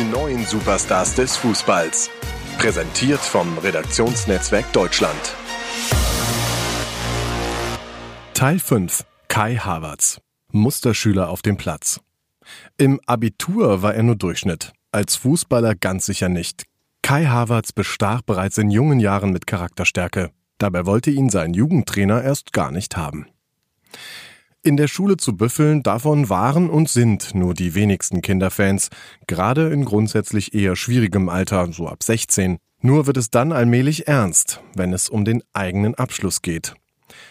Die neuen Superstars des Fußballs. Präsentiert vom Redaktionsnetzwerk Deutschland. Teil 5. Kai Havertz. Musterschüler auf dem Platz. Im Abitur war er nur Durchschnitt. Als Fußballer ganz sicher nicht. Kai Havertz bestach bereits in jungen Jahren mit Charakterstärke. Dabei wollte ihn sein Jugendtrainer erst gar nicht haben. In der Schule zu büffeln, davon waren und sind nur die wenigsten Kinderfans, gerade in grundsätzlich eher schwierigem Alter, so ab 16. Nur wird es dann allmählich ernst, wenn es um den eigenen Abschluss geht.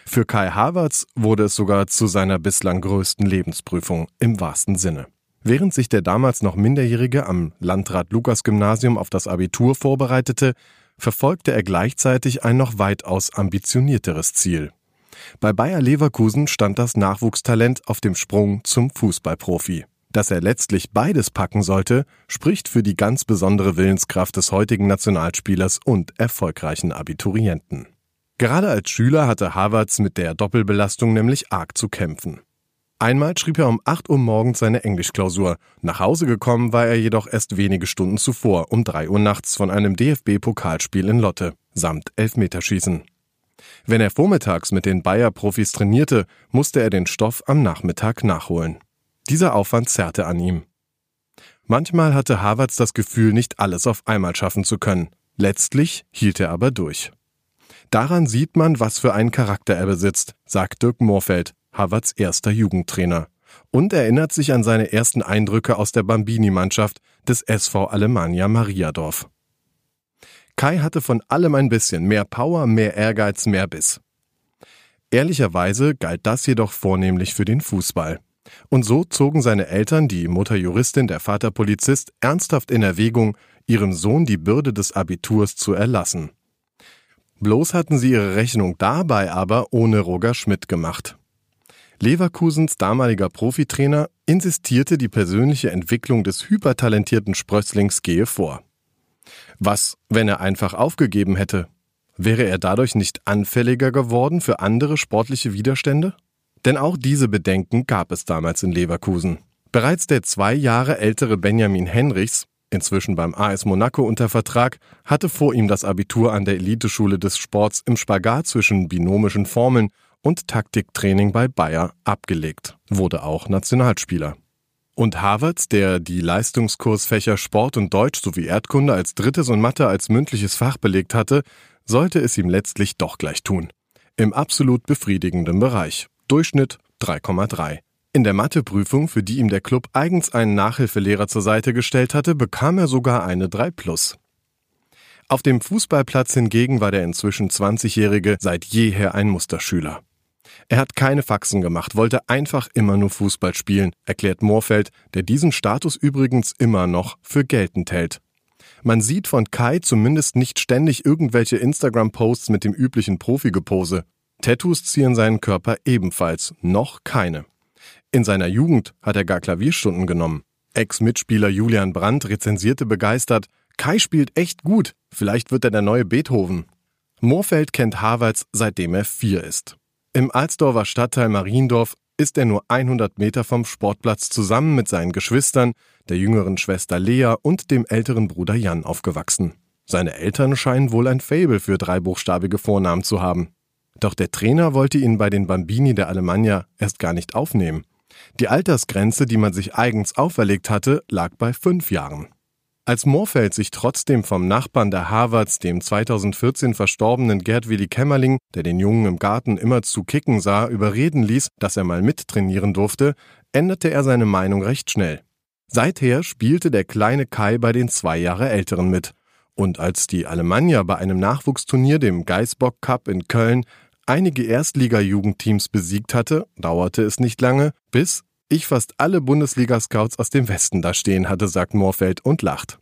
Für Kai Havertz wurde es sogar zu seiner bislang größten Lebensprüfung im wahrsten Sinne. Während sich der damals noch Minderjährige am Landrat Lukas Gymnasium auf das Abitur vorbereitete, verfolgte er gleichzeitig ein noch weitaus ambitionierteres Ziel. Bei Bayer Leverkusen stand das Nachwuchstalent auf dem Sprung zum Fußballprofi. Dass er letztlich beides packen sollte, spricht für die ganz besondere Willenskraft des heutigen Nationalspielers und erfolgreichen Abiturienten. Gerade als Schüler hatte Havertz mit der Doppelbelastung nämlich arg zu kämpfen. Einmal schrieb er um 8 Uhr morgens seine Englischklausur. Nach Hause gekommen war er jedoch erst wenige Stunden zuvor, um 3 Uhr nachts von einem DFB-Pokalspiel in Lotte, samt Elfmeterschießen. Wenn er vormittags mit den Bayer-Profis trainierte, musste er den Stoff am Nachmittag nachholen. Dieser Aufwand zerrte an ihm. Manchmal hatte Havertz das Gefühl, nicht alles auf einmal schaffen zu können. Letztlich hielt er aber durch. Daran sieht man, was für einen Charakter er besitzt, sagt Dirk Moorfeld, Havertz erster Jugendtrainer. Und erinnert sich an seine ersten Eindrücke aus der Bambini-Mannschaft des SV Alemannia Mariadorf. Kai hatte von allem ein bisschen, mehr Power, mehr Ehrgeiz, mehr Biss. Ehrlicherweise galt das jedoch vornehmlich für den Fußball. Und so zogen seine Eltern, die Mutter Juristin, der Vater Polizist, ernsthaft in Erwägung, ihrem Sohn die Bürde des Abiturs zu erlassen. Bloß hatten sie ihre Rechnung dabei aber ohne Roger Schmidt gemacht. Leverkusens damaliger Profitrainer insistierte, die persönliche Entwicklung des hypertalentierten Sprösslings gehe vor. Was, wenn er einfach aufgegeben hätte? Wäre er dadurch nicht anfälliger geworden für andere sportliche Widerstände? Denn auch diese Bedenken gab es damals in Leverkusen. Bereits der zwei Jahre ältere Benjamin Henrichs, inzwischen beim AS Monaco unter Vertrag, hatte vor ihm das Abitur an der Eliteschule des Sports im Spagat zwischen binomischen Formeln und Taktiktraining bei Bayer abgelegt, wurde auch Nationalspieler. Und Harvard, der die Leistungskursfächer Sport und Deutsch sowie Erdkunde als drittes und Mathe als mündliches Fach belegt hatte, sollte es ihm letztlich doch gleich tun. Im absolut befriedigenden Bereich. Durchschnitt 3,3. In der Matheprüfung, für die ihm der Club eigens einen Nachhilfelehrer zur Seite gestellt hatte, bekam er sogar eine 3 plus. Auf dem Fußballplatz hingegen war der inzwischen 20-Jährige seit jeher ein Musterschüler. Er hat keine Faxen gemacht, wollte einfach immer nur Fußball spielen, erklärt Moorfeld, der diesen Status übrigens immer noch für geltend hält. Man sieht von Kai zumindest nicht ständig irgendwelche Instagram-Posts mit dem üblichen Profigepose. Tattoos ziehen seinen Körper ebenfalls, noch keine. In seiner Jugend hat er gar Klavierstunden genommen. Ex-Mitspieler Julian Brandt rezensierte begeistert, Kai spielt echt gut, vielleicht wird er der neue Beethoven. Moorfeld kennt Harvards seitdem er vier ist. Im Alsdorfer Stadtteil Mariendorf ist er nur 100 Meter vom Sportplatz zusammen mit seinen Geschwistern, der jüngeren Schwester Lea und dem älteren Bruder Jan aufgewachsen. Seine Eltern scheinen wohl ein Faible für dreibuchstabige Vornamen zu haben. Doch der Trainer wollte ihn bei den Bambini der Alemannia erst gar nicht aufnehmen. Die Altersgrenze, die man sich eigens auferlegt hatte, lag bei fünf Jahren. Als Moorfeld sich trotzdem vom Nachbarn der Harvards, dem 2014 verstorbenen Gerd Willi Kämmerling, der den Jungen im Garten immer zu kicken sah, überreden ließ, dass er mal mittrainieren durfte, änderte er seine Meinung recht schnell. Seither spielte der kleine Kai bei den zwei Jahre Älteren mit. Und als die Alemannia bei einem Nachwuchsturnier, dem Geisbock Cup in Köln, einige Erstliga-Jugendteams besiegt hatte, dauerte es nicht lange, bis ich fast alle Bundesliga-Scouts aus dem Westen da stehen hatte, sagt Moorfeld und lacht.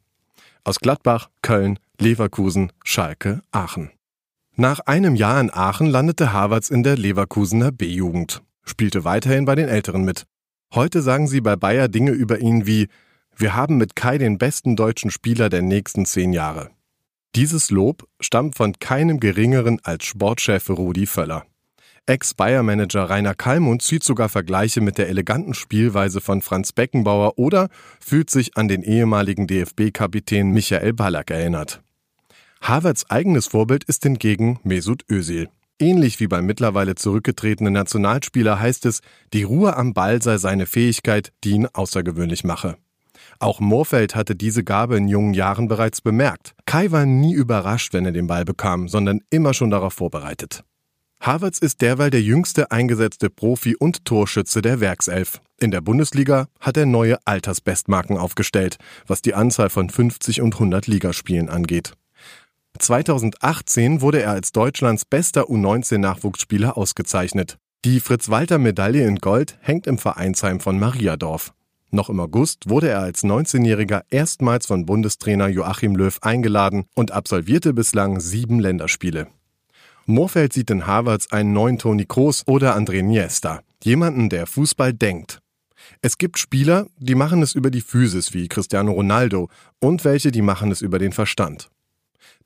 Aus Gladbach, Köln, Leverkusen, Schalke, Aachen. Nach einem Jahr in Aachen landete Havertz in der Leverkusener B-Jugend, spielte weiterhin bei den Älteren mit. Heute sagen sie bei Bayer Dinge über ihn wie Wir haben mit Kai den besten deutschen Spieler der nächsten zehn Jahre. Dieses Lob stammt von keinem geringeren als Sportchef Rudi Völler. Ex-Bayer-Manager Rainer Kallmund zieht sogar Vergleiche mit der eleganten Spielweise von Franz Beckenbauer oder fühlt sich an den ehemaligen DFB-Kapitän Michael Ballack erinnert. Harvards eigenes Vorbild ist hingegen Mesut Özil. Ähnlich wie beim mittlerweile zurückgetretenen Nationalspieler heißt es, die Ruhe am Ball sei seine Fähigkeit, die ihn außergewöhnlich mache. Auch Moorfeld hatte diese Gabe in jungen Jahren bereits bemerkt. Kai war nie überrascht, wenn er den Ball bekam, sondern immer schon darauf vorbereitet. Havertz ist derweil der jüngste eingesetzte Profi und Torschütze der Werkself. In der Bundesliga hat er neue Altersbestmarken aufgestellt, was die Anzahl von 50 und 100 Ligaspielen angeht. 2018 wurde er als Deutschlands bester U19-Nachwuchsspieler ausgezeichnet. Die Fritz-Walter-Medaille in Gold hängt im Vereinsheim von Mariadorf. Noch im August wurde er als 19-Jähriger erstmals von Bundestrainer Joachim Löw eingeladen und absolvierte bislang sieben Länderspiele. Moorfeld sieht in Harvards einen neuen Toni Kroos oder André Niesta, jemanden, der Fußball denkt. Es gibt Spieler, die machen es über die Physis wie Cristiano Ronaldo und welche, die machen es über den Verstand.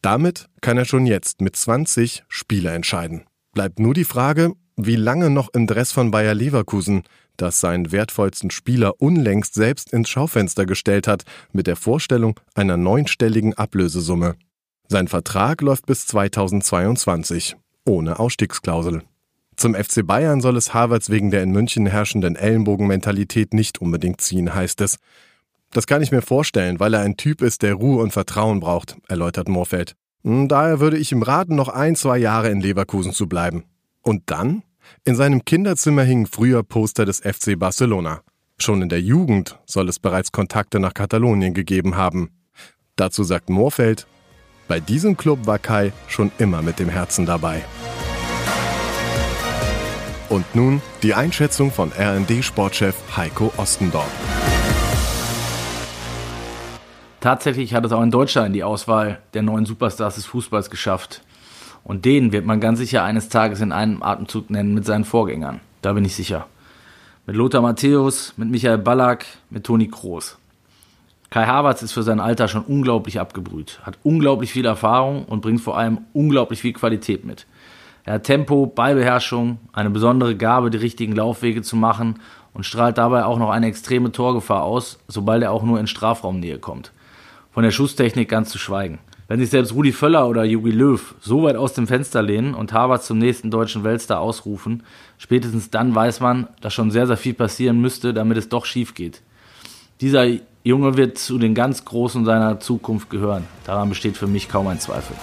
Damit kann er schon jetzt mit 20 Spiele entscheiden. Bleibt nur die Frage, wie lange noch im Dress von Bayer Leverkusen, das seinen wertvollsten Spieler unlängst selbst ins Schaufenster gestellt hat, mit der Vorstellung einer neunstelligen Ablösesumme. Sein Vertrag läuft bis 2022, ohne Ausstiegsklausel. Zum FC Bayern soll es Harvards wegen der in München herrschenden Ellenbogenmentalität nicht unbedingt ziehen, heißt es. Das kann ich mir vorstellen, weil er ein Typ ist, der Ruhe und Vertrauen braucht, erläutert Moorfeld. Hm, daher würde ich ihm raten, noch ein, zwei Jahre in Leverkusen zu bleiben. Und dann? In seinem Kinderzimmer hingen früher Poster des FC Barcelona. Schon in der Jugend soll es bereits Kontakte nach Katalonien gegeben haben. Dazu sagt Moorfeld, bei diesem Club war Kai schon immer mit dem Herzen dabei. Und nun die Einschätzung von RND-Sportchef Heiko Ostendorf. Tatsächlich hat es auch in Deutschland die Auswahl der neuen Superstars des Fußballs geschafft. Und den wird man ganz sicher eines Tages in einem Atemzug nennen mit seinen Vorgängern. Da bin ich sicher. Mit Lothar Matthäus, mit Michael Ballack, mit Toni Kroos. Kai Havertz ist für sein Alter schon unglaublich abgebrüht, hat unglaublich viel Erfahrung und bringt vor allem unglaublich viel Qualität mit. Er hat Tempo, Ballbeherrschung, eine besondere Gabe, die richtigen Laufwege zu machen und strahlt dabei auch noch eine extreme Torgefahr aus, sobald er auch nur in Strafraumnähe kommt. Von der Schusstechnik ganz zu schweigen. Wenn sich selbst Rudi Völler oder Jogi Löw so weit aus dem Fenster lehnen und Harvard zum nächsten deutschen Weltstar ausrufen, spätestens dann weiß man, dass schon sehr, sehr viel passieren müsste, damit es doch schief geht. Dieser Junge wird zu den ganz Großen seiner Zukunft gehören. Daran besteht für mich kaum ein Zweifel.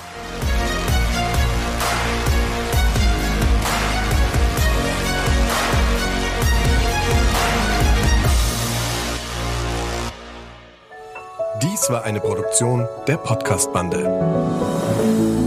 Dies war eine Produktion der Podcast-Bande.